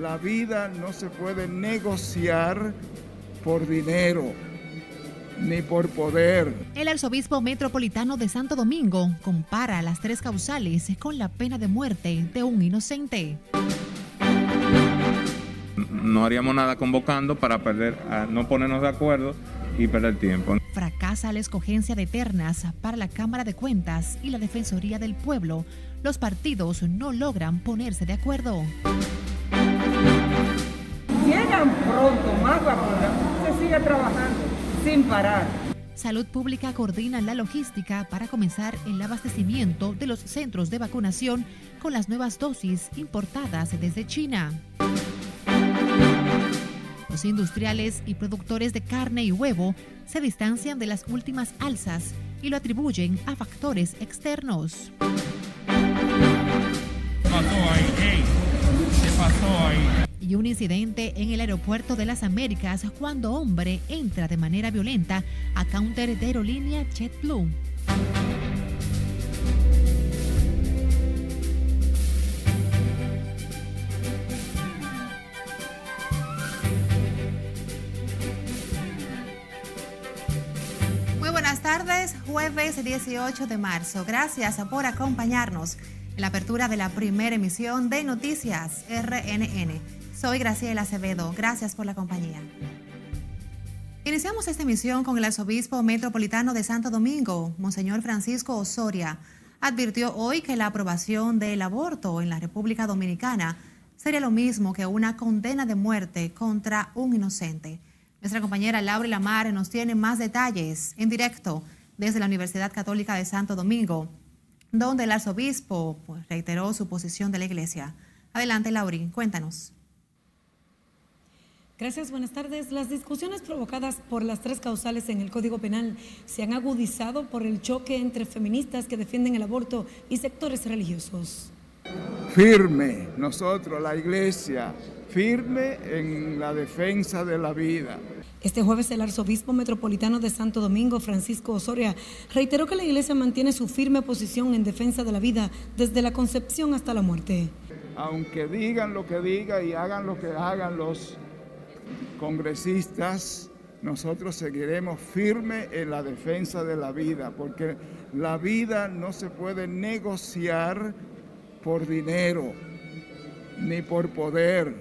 La vida no se puede negociar por dinero ni por poder. El arzobispo metropolitano de Santo Domingo compara las tres causales con la pena de muerte de un inocente. No haríamos nada convocando para perder, no ponernos de acuerdo y perder tiempo. Fracasa la escogencia de ternas para la Cámara de Cuentas y la Defensoría del Pueblo. Los partidos no logran ponerse de acuerdo. Llegan pronto más vacunas, se sigue trabajando sin parar. Salud Pública coordina la logística para comenzar el abastecimiento de los centros de vacunación con las nuevas dosis importadas desde China. Los industriales y productores de carne y huevo se distancian de las últimas alzas y lo atribuyen a factores externos. Y un incidente en el aeropuerto de las Américas cuando hombre entra de manera violenta a counter de aerolínea JetBlue. Tardes, jueves 18 de marzo. Gracias por acompañarnos en la apertura de la primera emisión de Noticias RNN. Soy Graciela Acevedo. Gracias por la compañía. Iniciamos esta emisión con el arzobispo metropolitano de Santo Domingo, Monseñor Francisco Osoria. Advirtió hoy que la aprobación del aborto en la República Dominicana sería lo mismo que una condena de muerte contra un inocente. Nuestra compañera Laura Lamar nos tiene más detalles en directo desde la Universidad Católica de Santo Domingo donde el arzobispo pues, reiteró su posición de la iglesia. Adelante, Lauri, cuéntanos. Gracias, buenas tardes. Las discusiones provocadas por las tres causales en el Código Penal se han agudizado por el choque entre feministas que defienden el aborto y sectores religiosos. Firme, nosotros, la iglesia, firme en la defensa de la vida. Este jueves el arzobispo metropolitano de Santo Domingo, Francisco Osoria, reiteró que la iglesia mantiene su firme posición en defensa de la vida desde la concepción hasta la muerte. Aunque digan lo que digan y hagan lo que hagan los congresistas, nosotros seguiremos firme en la defensa de la vida, porque la vida no se puede negociar por dinero ni por poder.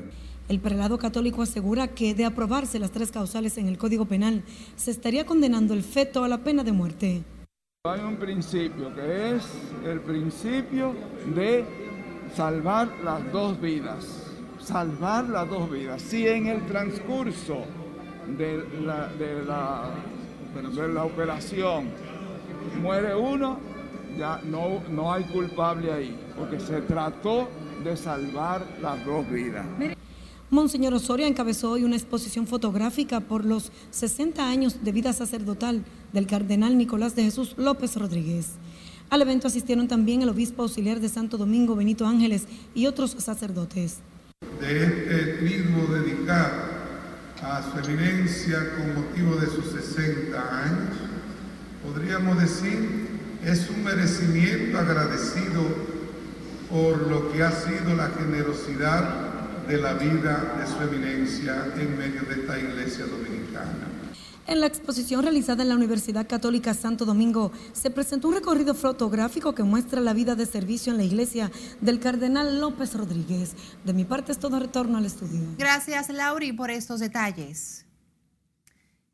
El prelado católico asegura que de aprobarse las tres causales en el Código Penal, se estaría condenando el feto a la pena de muerte. Hay un principio que es el principio de salvar las dos vidas. Salvar las dos vidas. Si en el transcurso de la, de la, operación muere uno, ya no, no hay culpable ahí, porque se trató de salvar las dos vidas. Monseñor Osoria encabezó hoy una exposición fotográfica por los 60 años de vida sacerdotal del cardenal Nicolás de Jesús López Rodríguez. Al evento asistieron también el obispo auxiliar de Santo Domingo, Benito Ángeles, y otros sacerdotes. De este triduo dedicado a su eminencia con motivo de sus 60 años, podríamos decir, es un merecimiento agradecido por lo que ha sido la generosidad de la vida de su eminencia en medio de esta iglesia dominicana. En la exposición realizada en la Universidad Católica Santo Domingo se presentó un recorrido fotográfico que muestra la vida de servicio en la iglesia del cardenal López Rodríguez. De mi parte es todo retorno al estudio. Gracias, Lauri, por estos detalles.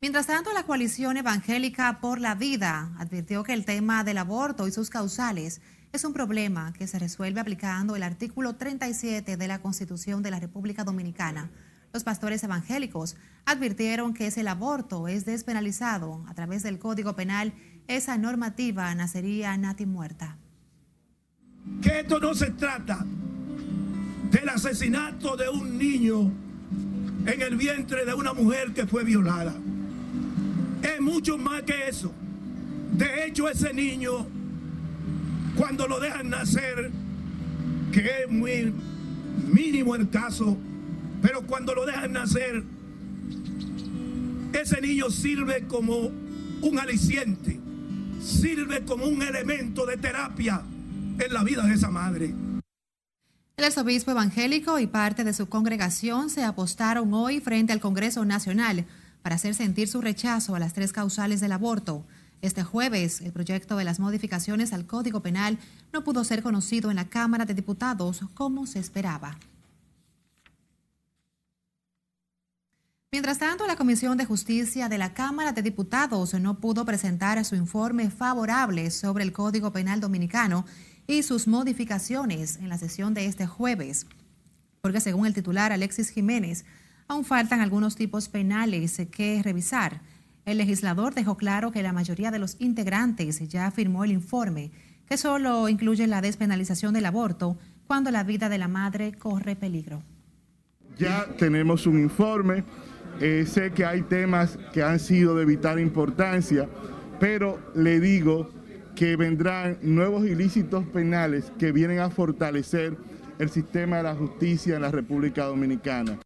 Mientras tanto, la coalición evangélica por la vida advirtió que el tema del aborto y sus causales es un problema que se resuelve aplicando el artículo 37 de la Constitución de la República Dominicana. Los pastores evangélicos advirtieron que si el aborto es despenalizado a través del Código Penal, esa normativa nacería nati muerta. Que esto no se trata del asesinato de un niño en el vientre de una mujer que fue violada. Es mucho más que eso. De hecho, ese niño cuando lo dejan nacer, que es muy mínimo el caso, pero cuando lo dejan nacer, ese niño sirve como un aliciente, sirve como un elemento de terapia en la vida de esa madre. El arzobispo evangélico y parte de su congregación se apostaron hoy frente al Congreso Nacional para hacer sentir su rechazo a las tres causales del aborto. Este jueves, el proyecto de las modificaciones al Código Penal no pudo ser conocido en la Cámara de Diputados como se esperaba. Mientras tanto, la Comisión de Justicia de la Cámara de Diputados no pudo presentar su informe favorable sobre el Código Penal Dominicano y sus modificaciones en la sesión de este jueves, porque según el titular Alexis Jiménez, aún faltan algunos tipos penales que revisar. El legislador dejó claro que la mayoría de los integrantes ya firmó el informe, que solo incluye la despenalización del aborto cuando la vida de la madre corre peligro. Ya tenemos un informe, eh, sé que hay temas que han sido de vital importancia, pero le digo que vendrán nuevos ilícitos penales que vienen a fortalecer el sistema de la justicia en la República Dominicana.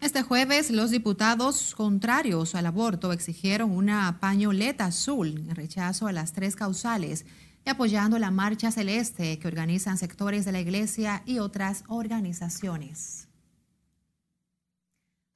Este jueves, los diputados contrarios al aborto exigieron una pañoleta azul en rechazo a las tres causales y apoyando la Marcha Celeste que organizan sectores de la Iglesia y otras organizaciones.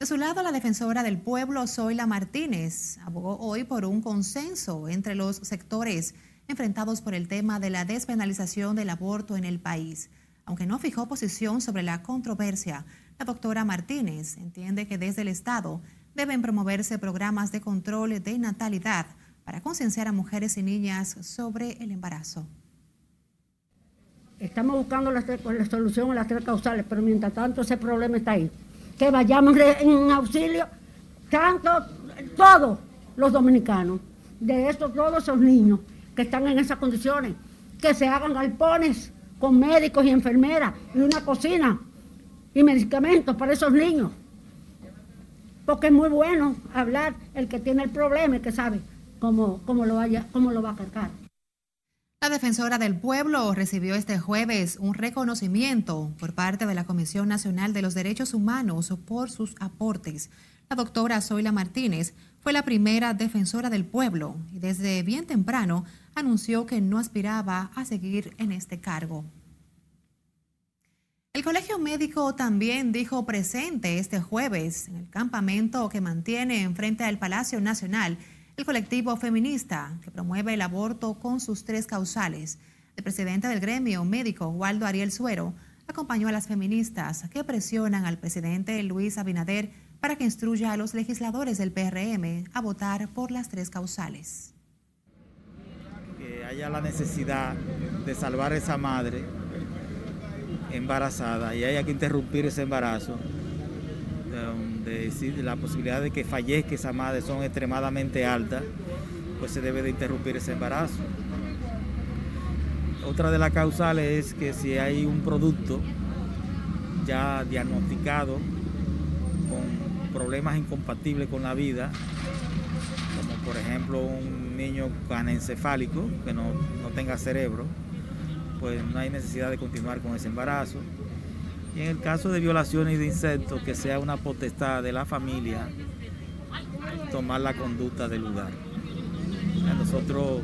De su lado, la defensora del pueblo, Zoila Martínez, abogó hoy por un consenso entre los sectores enfrentados por el tema de la despenalización del aborto en el país. Aunque no fijó posición sobre la controversia, la doctora Martínez entiende que desde el Estado deben promoverse programas de control de natalidad para concienciar a mujeres y niñas sobre el embarazo. Estamos buscando la, solución a las tres causales, pero mientras tanto ese problema está ahí que vayamos en auxilio, tanto, todos los dominicanos, de estos, todos esos niños que están en esas condiciones, que se hagan galpones con médicos y enfermeras y una cocina y medicamentos para esos niños. Porque es muy bueno hablar el que tiene el problema y que sabe cómo, cómo, lo, vaya, cómo lo va a cargar. La defensora del pueblo recibió este jueves un reconocimiento por parte de la Comisión Nacional de los Derechos Humanos por sus aportes. La doctora Zoila Martínez fue la primera defensora del pueblo y desde bien temprano anunció que no aspiraba a seguir en este cargo. El Colegio Médico también dijo presente este jueves en el campamento que mantiene enfrente al Palacio Nacional el colectivo feminista que promueve el aborto con sus tres causales. El presidente del gremio médico, Waldo Ariel Suero, acompañó a las feministas que presionan al presidente Luis Abinader para que instruya a los legisladores del PRM a votar por las tres causales. Que haya la necesidad de salvar a esa madre embarazada y haya que interrumpir ese embarazo de decir la posibilidad de que fallezca esa madre son extremadamente altas, pues se debe de interrumpir ese embarazo. Otra de las causales es que si hay un producto ya diagnosticado con problemas incompatibles con la vida, como por ejemplo un niño canencefálico que no, no tenga cerebro, pues no hay necesidad de continuar con ese embarazo. Y en el caso de violaciones y de insectos, que sea una potestad de la familia tomar la conducta del lugar. nosotros,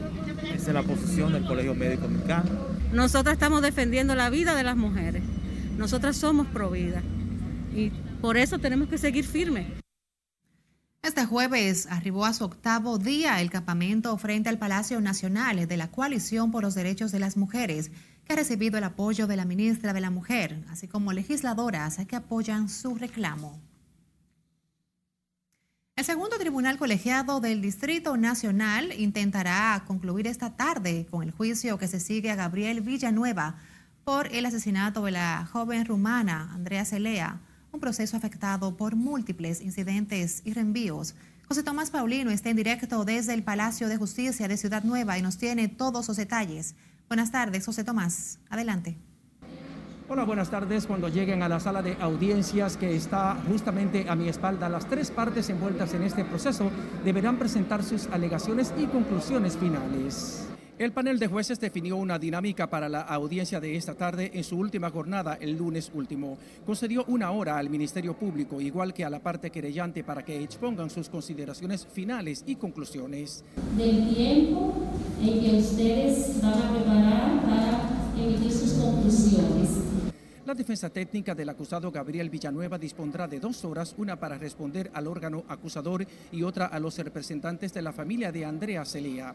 esa es la posición del Colegio Médico Mexicano. Nosotras estamos defendiendo la vida de las mujeres. Nosotras somos pro vida. Y por eso tenemos que seguir firmes. Este jueves arribó a su octavo día el campamento frente al Palacio Nacional de la Coalición por los Derechos de las Mujeres ha recibido el apoyo de la ministra de la Mujer, así como legisladoras que apoyan su reclamo. El segundo tribunal colegiado del Distrito Nacional intentará concluir esta tarde con el juicio que se sigue a Gabriel Villanueva por el asesinato de la joven rumana Andrea Celea, un proceso afectado por múltiples incidentes y reenvíos. José Tomás Paulino está en directo desde el Palacio de Justicia de Ciudad Nueva y nos tiene todos los detalles. Buenas tardes, José Tomás. Adelante. Hola, buenas tardes. Cuando lleguen a la sala de audiencias que está justamente a mi espalda, las tres partes envueltas en este proceso deberán presentar sus alegaciones y conclusiones finales. El panel de jueces definió una dinámica para la audiencia de esta tarde en su última jornada el lunes último. Concedió una hora al Ministerio Público, igual que a la parte querellante, para que expongan sus consideraciones finales y conclusiones. Del tiempo en que ustedes van a preparar para emitir sus conclusiones. La defensa técnica del acusado Gabriel Villanueva dispondrá de dos horas, una para responder al órgano acusador y otra a los representantes de la familia de Andrea Celia.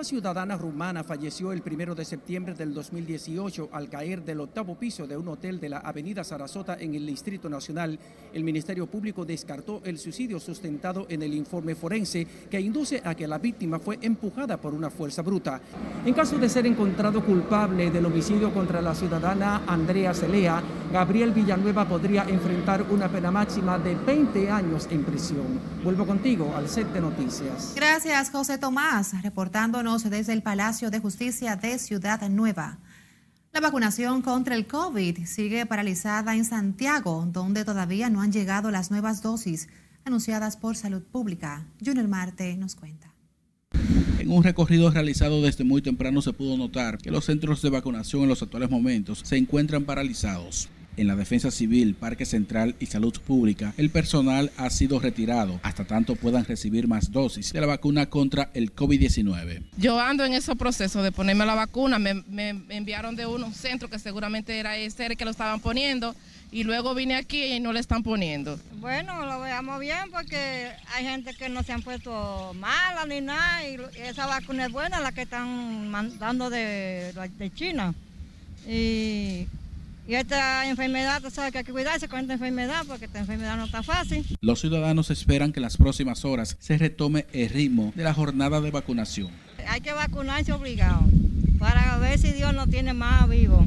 La ciudadana rumana falleció el primero de septiembre del 2018 al caer del octavo piso de un hotel de la avenida Sarasota en el Distrito Nacional. El Ministerio Público descartó el suicidio sustentado en el informe forense que induce a que la víctima fue empujada por una fuerza bruta. En caso de ser encontrado culpable del homicidio contra la ciudadana Andrea Celea, Gabriel Villanueva podría enfrentar una pena máxima de 20 años en prisión. Vuelvo contigo al set de noticias. Gracias, José Tomás, desde el Palacio de Justicia de Ciudad Nueva. La vacunación contra el COVID sigue paralizada en Santiago, donde todavía no han llegado las nuevas dosis anunciadas por Salud Pública. Junior Marte nos cuenta. En un recorrido realizado desde muy temprano se pudo notar que los centros de vacunación en los actuales momentos se encuentran paralizados en la Defensa Civil, Parque Central y Salud Pública, el personal ha sido retirado hasta tanto puedan recibir más dosis de la vacuna contra el COVID-19. Yo ando en ese proceso de ponerme la vacuna, me, enviaron de un centro que seguramente era ese que lo estaban poniendo y luego vine aquí y no le están poniendo. Bueno, lo veamos bien porque hay gente que no se han puesto mala ni nada y esa vacuna es buena, la que están mandando de, de China. Y y esta enfermedad, tú sabes que hay que cuidarse con esta enfermedad porque esta enfermedad no está fácil. Los ciudadanos esperan que en las próximas horas se retome el ritmo de la jornada de vacunación. Hay que vacunarse obligado para ver si Dios nos tiene más vivo.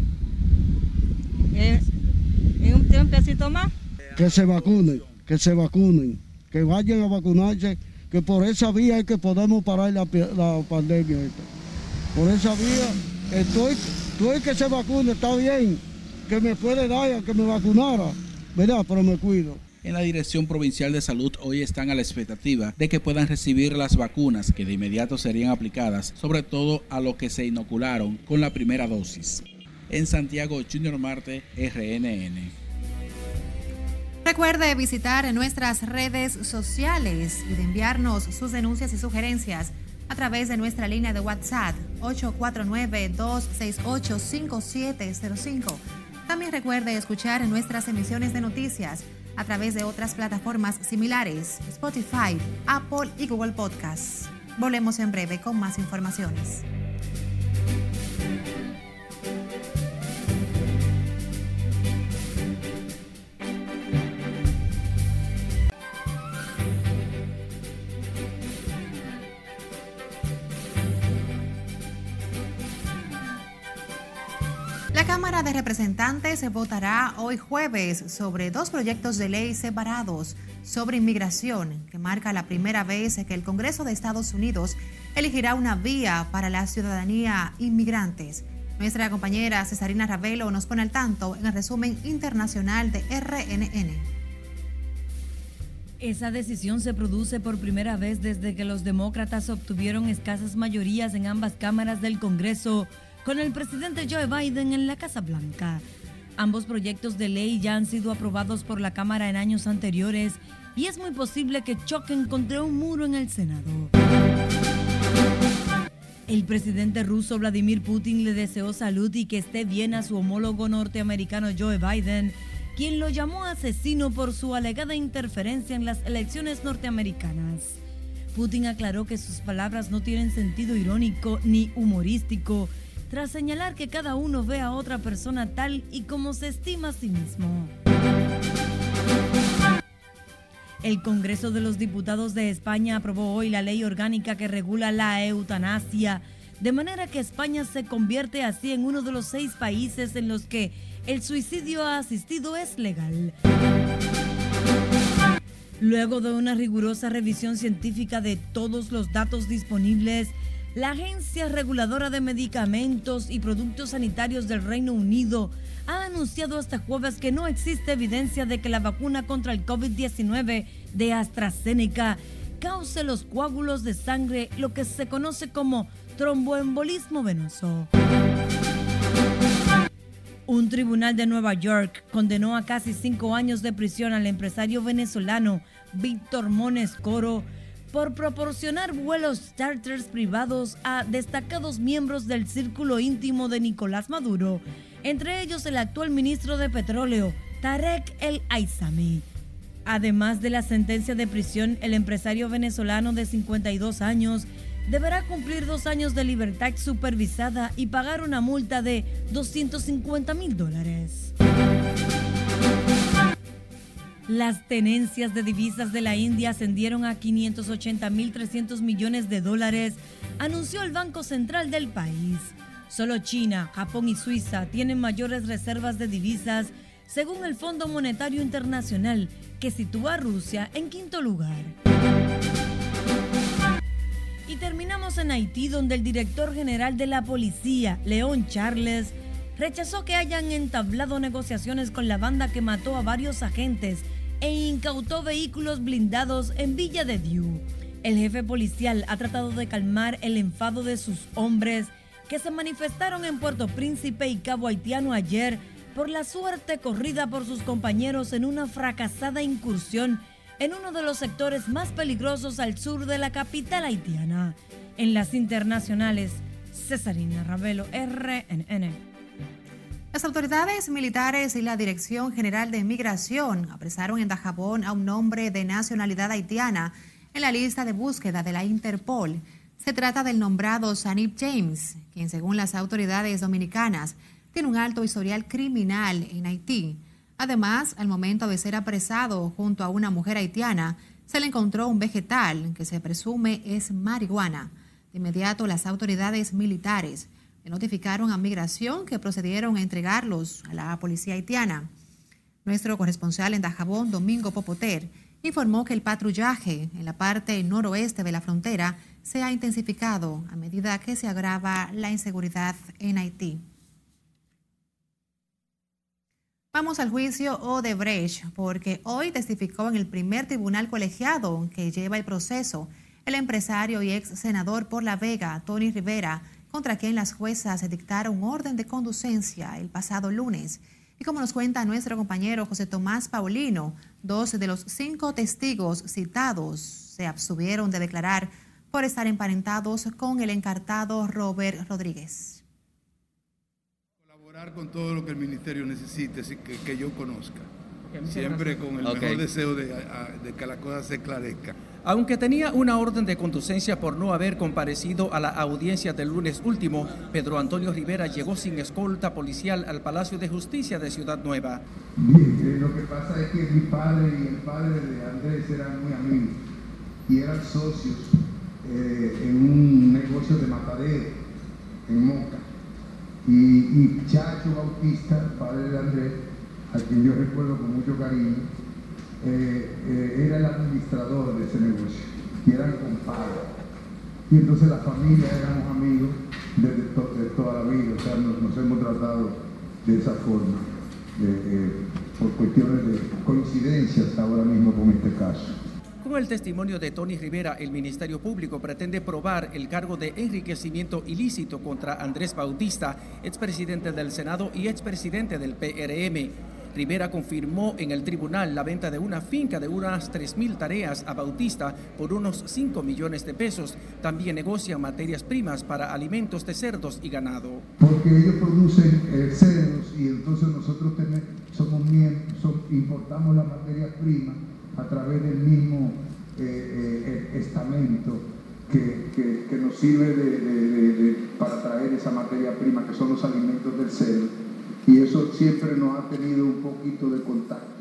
¿Y un, tiempecito más? Que se vacunen, que se vacunen, que vayan a vacunarse, que por esa vía es que podemos parar la, pandemia. Por esa vía, estoy, estoy que se vacune, está bien que me puede dar que me vacunara, ¿verdad? Pero me cuido. En la Dirección Provincial de Salud hoy están a la expectativa de que puedan recibir las vacunas que de inmediato serían aplicadas, sobre todo a los que se inocularon con la primera dosis. En Santiago, Junior Marte, RNN. Recuerde visitar nuestras redes sociales y de enviarnos sus denuncias y sugerencias a través de nuestra línea de WhatsApp 849-268-5705 también recuerde escuchar nuestras emisiones de noticias a través de otras plataformas similares, Spotify, Apple y Google Podcasts. Volvemos en breve con más informaciones. De Representantes votará hoy jueves sobre dos proyectos de ley separados sobre inmigración, que marca la primera vez que el Congreso de Estados Unidos elegirá una vía para la ciudadanía inmigrantes. Nuestra compañera Cesarina Ravelo nos pone al tanto en el resumen internacional de RNN. Esa decisión se produce por primera vez desde que los demócratas obtuvieron escasas mayorías en ambas cámaras del Congreso con el presidente Joe Biden en la Casa Blanca. Ambos proyectos de ley ya han sido aprobados por la Cámara en años anteriores y es muy posible que choquen contra un muro en el Senado. El presidente ruso Vladimir Putin le deseó salud y que esté bien a su homólogo norteamericano Joe Biden, quien lo llamó asesino por su alegada interferencia en las elecciones norteamericanas. Putin aclaró que sus palabras no tienen sentido irónico ni humorístico, tras señalar que cada uno ve a otra persona tal y como se estima a sí mismo. El Congreso de los Diputados de España aprobó hoy la ley orgánica que regula la eutanasia, de manera que España se convierte así en uno de los seis países en los que el suicidio asistido es legal. Luego de una rigurosa revisión científica de todos los datos disponibles, la Agencia Reguladora de Medicamentos y Productos Sanitarios del Reino Unido ha anunciado este jueves que no existe evidencia de que la vacuna contra el COVID-19 de AstraZeneca cause los coágulos de sangre, lo que se conoce como tromboembolismo venoso. Un tribunal de Nueva York condenó a casi cinco años de prisión al empresario venezolano Víctor Mones Coro por proporcionar vuelos charters privados a destacados miembros del círculo íntimo de Nicolás Maduro, entre ellos el actual ministro de Petróleo, Tarek El Aizami. Además de la sentencia de prisión, el empresario venezolano de 52 años deberá cumplir dos años de libertad supervisada y pagar una multa de 250 mil dólares. Las tenencias de divisas de la India ascendieron a 580.300 millones de dólares, anunció el Banco Central del país. Solo China, Japón y Suiza tienen mayores reservas de divisas, según el Fondo Monetario Internacional, que sitúa a Rusia en quinto lugar. Y terminamos en Haití, donde el director general de la policía, León Charles, rechazó que hayan entablado negociaciones con la banda que mató a varios agentes e incautó vehículos blindados en Villa de Diu. El jefe policial ha tratado de calmar el enfado de sus hombres que se manifestaron en Puerto Príncipe y Cabo Haitiano ayer por la suerte corrida por sus compañeros en una fracasada incursión en uno de los sectores más peligrosos al sur de la capital haitiana. En las internacionales, Cesarina Ravelo, RNN. Las autoridades militares y la Dirección General de Migración apresaron en Dajabón a un hombre de nacionalidad haitiana en la lista de búsqueda de la Interpol. Se trata del nombrado Sanip James, quien según las autoridades dominicanas tiene un alto historial criminal en Haití. Además, al momento de ser apresado junto a una mujer haitiana, se le encontró un vegetal que se presume es marihuana. De inmediato, las autoridades militares notificaron a Migración que procedieron a entregarlos a la policía haitiana. Nuestro corresponsal en Dajabón, Domingo Popoter, informó que el patrullaje en la parte noroeste de la frontera se ha intensificado a medida que se agrava la inseguridad en Haití. Vamos al juicio Odebrecht, porque hoy testificó en el primer tribunal colegiado que lleva el proceso el empresario y ex senador por La Vega, Tony Rivera, contra quien las juezas dictaron orden de conducencia el pasado lunes. Y como nos cuenta nuestro compañero José Tomás Paulino, dos de los cinco testigos citados se abstuvieron de declarar por estar emparentados con el encartado Robert Rodríguez con todo lo que el ministerio necesite, que, que yo conozca. Siempre con el mejor deseo de, de, que la cosa se esclarezca. Aunque tenía una orden de conducencia por no haber comparecido a la audiencia del lunes último, Pedro Antonio Rivera llegó sin escolta policial al Palacio de Justicia de Ciudad Nueva. Bien, eh, lo que pasa es que mi padre y el padre de Andrés eran muy amigos y eran socios eh, en un negocio de matadero en Moca. Y, Chacho Bautista, padre de Andrés, a quien yo recuerdo con mucho cariño, eh, eh, era el administrador de ese negocio y eran compadres. Y entonces la familia éramos amigos desde toda la vida, o sea, nos, hemos tratado de esa forma, por cuestiones de coincidencias ahora mismo con este caso. Con el testimonio de Tony Rivera, el Ministerio Público pretende probar el cargo de enriquecimiento ilícito contra Andrés Bautista, expresidente del Senado y expresidente del PRM. Rivera confirmó en el tribunal la venta de una finca de unas 3.000 tareas a Bautista por unos 5 millones de pesos. También negocia materias primas para alimentos de cerdos y ganado. Porque ellos producen eh, cerdos y entonces nosotros somos miembros, importamos la materia prima a través del mismo eh, eh, estamento que, nos sirve para traer esa materia prima que son los alimentos del cerdo y eso siempre nos ha tenido un poquito de contacto.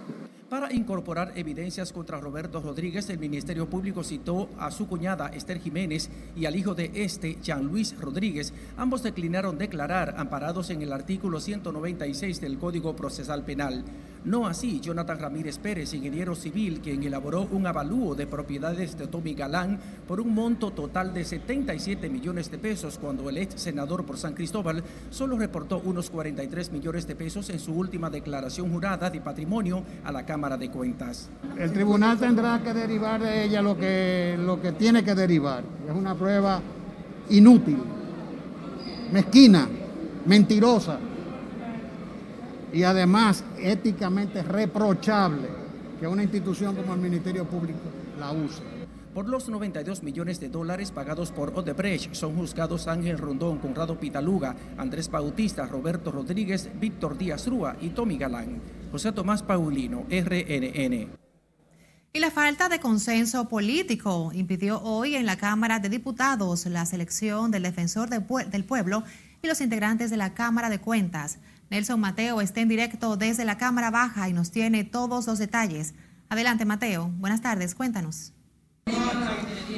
Para incorporar evidencias contra Roberto Rodríguez, el Ministerio Público citó a su cuñada Esther Jiménez y al hijo de este, Jean Luis Rodríguez. Ambos declinaron declarar amparados en el artículo 196 del Código Procesal Penal. No así Jonathan Ramírez Pérez, ingeniero civil, quien elaboró un avalúo de propiedades de Tommy Galán por un monto total de 77 millones de pesos, cuando el ex senador por San Cristóbal solo reportó unos 43 millones de pesos en su última declaración jurada de patrimonio a la Cámara de Cuentas. El tribunal tendrá que derivar de ella lo que, lo que tiene que derivar. Es una prueba inútil, mezquina, mentirosa y además éticamente reprochable que una institución como el Ministerio Público la use. Por los 92 millones de dólares pagados por Odebrecht son juzgados Ángel Rondón, Conrado Pitaluga, Andrés Bautista, Roberto Rodríguez, Víctor Díaz Rúa y Tommy Galán. José Tomás Paulino, RNN. Y la falta de consenso político impidió hoy en la Cámara de Diputados la selección del defensor del pueblo y los integrantes de la Cámara de Cuentas. Nelson Mateo está en directo desde la Cámara Baja y nos tiene todos los detalles. Adelante, Mateo. Buenas tardes, cuéntanos.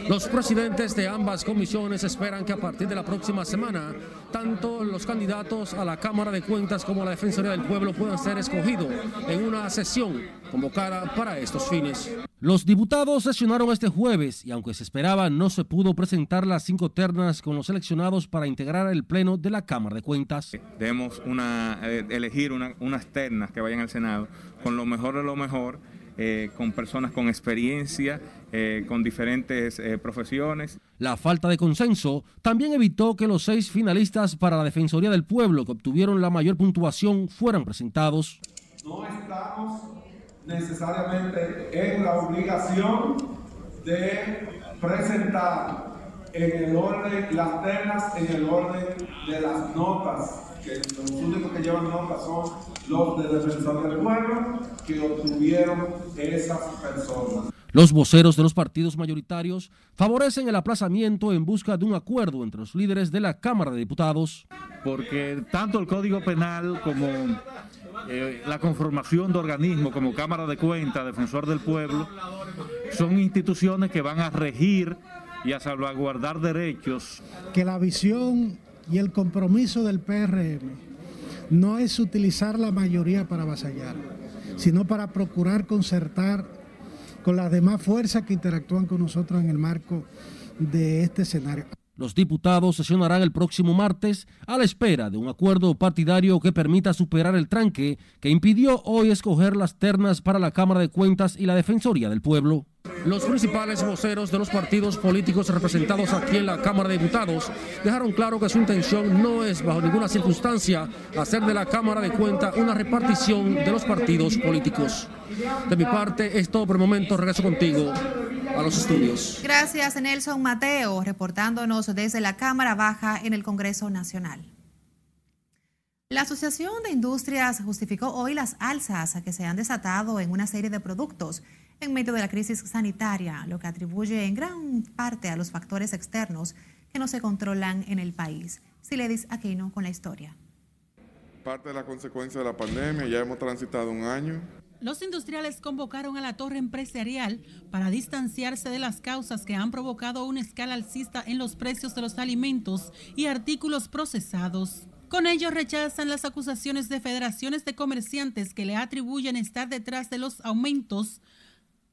Los presidentes de ambas comisiones esperan que a partir de la próxima semana, tanto los candidatos a la Cámara de Cuentas como a la Defensoría del Pueblo puedan ser escogidos en una sesión convocada para estos fines. Los diputados sesionaron este jueves y aunque se esperaba no se pudo presentar las cinco ternas con los seleccionados para integrar el pleno de la Cámara de Cuentas. Debemos una, eh, elegir unas ternas que vayan al Senado con lo mejor de lo mejor, eh, con personas con experiencia, eh, con diferentes profesiones. La falta de consenso también evitó que los seis finalistas para la Defensoría del Pueblo que obtuvieron la mayor puntuación fueran presentados. No estamos necesariamente en la obligación de presentar en el orden, las ternas en el orden de las notas, que los únicos que llevan notas son los de defensor del pueblo que obtuvieron esas personas. Los voceros de los partidos mayoritarios favorecen el aplazamiento en busca de un acuerdo entre los líderes de la Cámara de Diputados. Porque tanto el Código Penal como eh, la conformación de organismos como Cámara de Cuentas, Defensor del Pueblo, son instituciones que van a regir y a salvaguardar derechos. Que la visión y el compromiso del PRM no es utilizar la mayoría para avasallar, sino para procurar concertar con las demás fuerzas que interactúan con nosotros en el marco de este escenario. Los diputados sesionarán el próximo martes a la espera de un acuerdo partidario que permita superar el tranque que impidió hoy escoger las ternas para la Cámara de Cuentas y la Defensoría del Pueblo. Los principales voceros de los partidos políticos representados aquí en la Cámara de Diputados dejaron claro que su intención no es bajo ninguna circunstancia hacer de la Cámara de Cuentas una repartición de los partidos políticos. De mi parte es todo por el momento, regreso contigo a los estudios. Gracias Nelson Mateo, reportándonos desde la Cámara Baja en el Congreso Nacional. La Asociación de Industrias justificó hoy las alzas que se han desatado en una serie de productos en medio de la crisis sanitaria, lo que atribuye en gran parte a los factores externos que no se controlan en el país. Siledis Aquino con la historia. Parte de la consecuencia de la pandemia, ya hemos transitado un año los industriales convocaron a la torre empresarial para distanciarse de las causas que han provocado una escala alcista en los precios de los alimentos y artículos procesados. Con ello rechazan las acusaciones de federaciones de comerciantes que le atribuyen estar detrás de los aumentos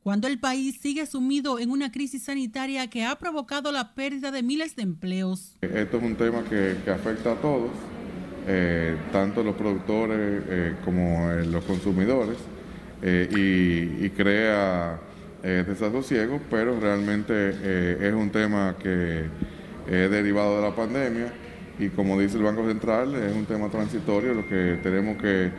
cuando el país sigue sumido en una crisis sanitaria que ha provocado la pérdida de miles de empleos. Esto es un tema que, afecta a todos, eh, tanto los productores eh, como eh, los consumidores. Eh, y, crea desasosiego, pero realmente es un tema que es derivado de la pandemia y como dice el Banco Central, es un tema transitorio, lo que tenemos que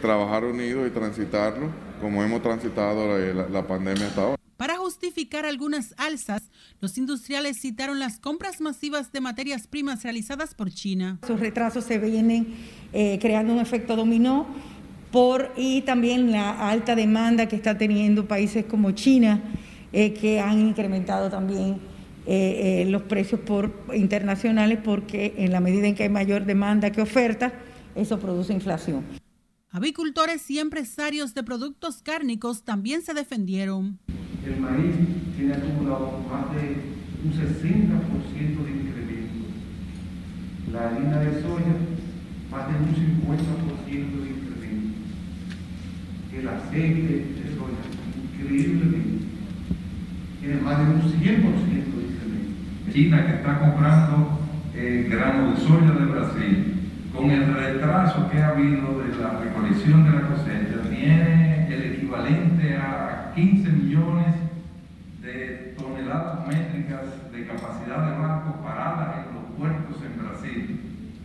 trabajar unidos y transitarlo como hemos transitado la, la pandemia hasta ahora. Para justificar algunas alzas, los industriales citaron las compras masivas de materias primas realizadas por China. Sus retrasos se vienen creando un efecto dominó por, y también la alta demanda que está teniendo países como China, eh, que han incrementado también eh, eh, los precios por, internacionales porque en la medida en que hay mayor demanda que oferta, eso produce inflación. Avicultores y empresarios de productos cárnicos también se defendieron. El maíz tiene acumulado más de un 60% de incremento. La harina de soya, más de un 50% de incremento el aceite de soya, increíblemente, tiene más de un 100% de incremento. China que está comprando eh, grano de soya de Brasil, con el retraso que ha habido de la recolección de la cosecha, tiene el equivalente a 15 millones de toneladas métricas de capacidad de barcos paradas en los puertos en Brasil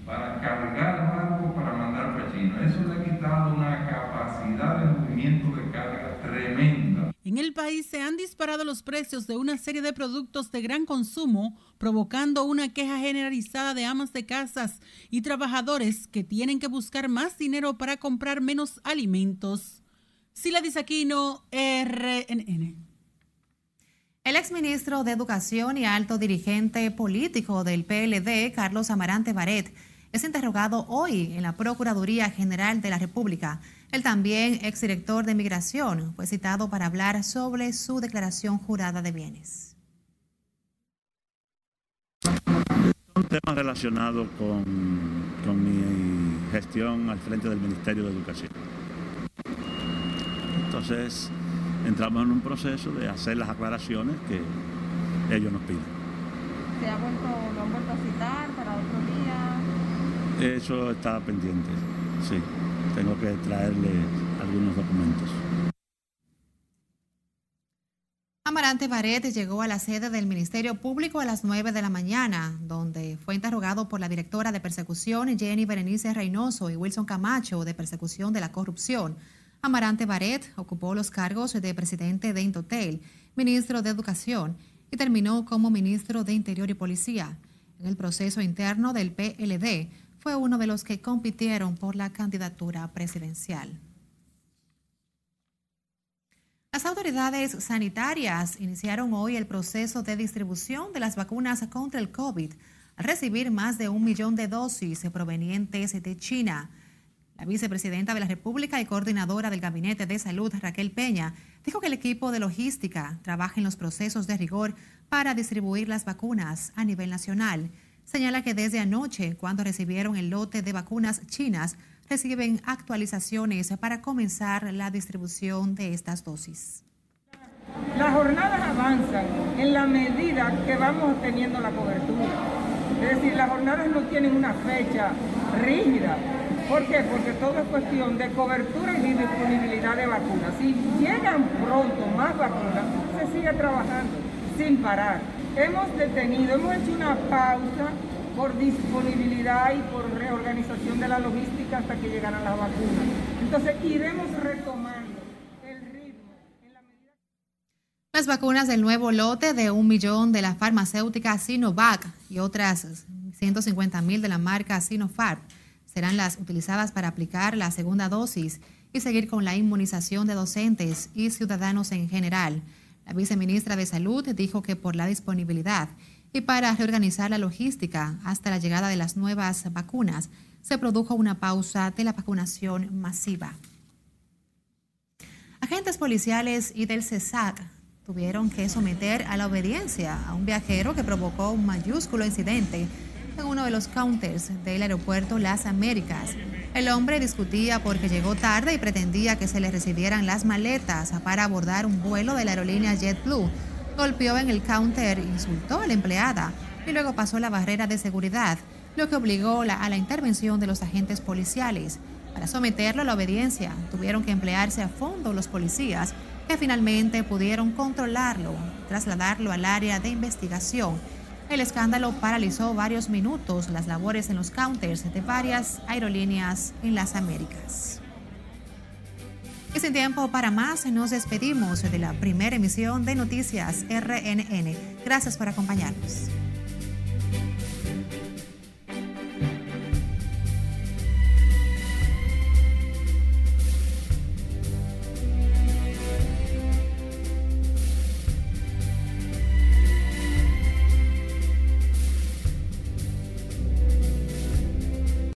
para cargar barcos para mandar para China. Eso le ha quitado una capacidad de movimiento de carga tremenda. En el país se han disparado los precios de una serie de productos de gran consumo, provocando una queja generalizada de amas de casas y trabajadores que tienen que buscar más dinero para comprar menos alimentos. Sila Disaquino, RNN. El exministro de Educación y alto dirigente político del PLD, Carlos Amarante Baret, es interrogado hoy en la Procuraduría General de la República. El también exdirector de Migración fue citado para hablar sobre su declaración jurada de bienes. Son temas relacionados con, con mi gestión al frente del Ministerio de Educación. Entonces, entramos en un proceso de hacer las aclaraciones que ellos nos piden. ¿Se ha vuelto, lo han vuelto a citar para otro día? Eso está pendiente, sí. Tengo que traerle algunos documentos. Amarante Barret llegó a la sede del Ministerio Público a las 9 de la mañana, donde fue interrogado por la directora de persecución Jenny Berenice Reynoso y Wilson Camacho de persecución de la corrupción. Amarante Barret ocupó los cargos de presidente de Intotel, ministro de Educación y terminó como ministro de Interior y Policía. En el proceso interno del PLD, fue uno de los que compitieron por la candidatura presidencial. Las autoridades sanitarias iniciaron hoy el proceso de distribución de las vacunas contra el COVID al recibir más de un millón de dosis provenientes de China. La vicepresidenta de la República y coordinadora del Gabinete de Salud, Raquel Peña, dijo que el equipo de logística trabaja en los procesos de rigor para distribuir las vacunas a nivel nacional señala que desde anoche, cuando recibieron el lote de vacunas chinas, reciben actualizaciones para comenzar la distribución de estas dosis. Las jornadas avanzan en la medida que vamos teniendo la cobertura. Es decir, las jornadas no tienen una fecha rígida. ¿Por qué? Porque todo es cuestión de cobertura y disponibilidad de vacunas. Si llegan pronto más vacunas, se sigue trabajando sin parar hemos detenido, hemos hecho una pausa por disponibilidad y por reorganización de la logística hasta que llegaran las vacunas. Entonces iremos retomando el ritmo. En la medida... Las vacunas del nuevo lote de un millón de la farmacéutica Sinovac y otras 150 mil de la marca Sinopharm serán las utilizadas para aplicar la segunda dosis y seguir con la inmunización de docentes y ciudadanos en general. La viceministra de Salud dijo que por la disponibilidad y para reorganizar la logística hasta la llegada de las nuevas vacunas, se produjo una pausa de la vacunación masiva. Agentes policiales y del CESAC tuvieron que someter a la obediencia a un viajero que provocó un mayúsculo incidente en uno de los counters del aeropuerto Las Américas el hombre discutía porque llegó tarde y pretendía que se le recibieran las maletas para abordar un vuelo de la aerolínea JetBlue. Golpeó en el counter, insultó a la empleada y luego pasó la barrera de seguridad, lo que obligó a la intervención de los agentes policiales. Para someterlo a la obediencia, tuvieron que emplearse a fondo los policías, que finalmente pudieron controlarlo, trasladarlo al área de investigación el escándalo paralizó varios minutos las labores en los counters de varias aerolíneas en las Américas. Y sin tiempo para más, nos despedimos de la primera emisión de Noticias RNN. Gracias por acompañarnos.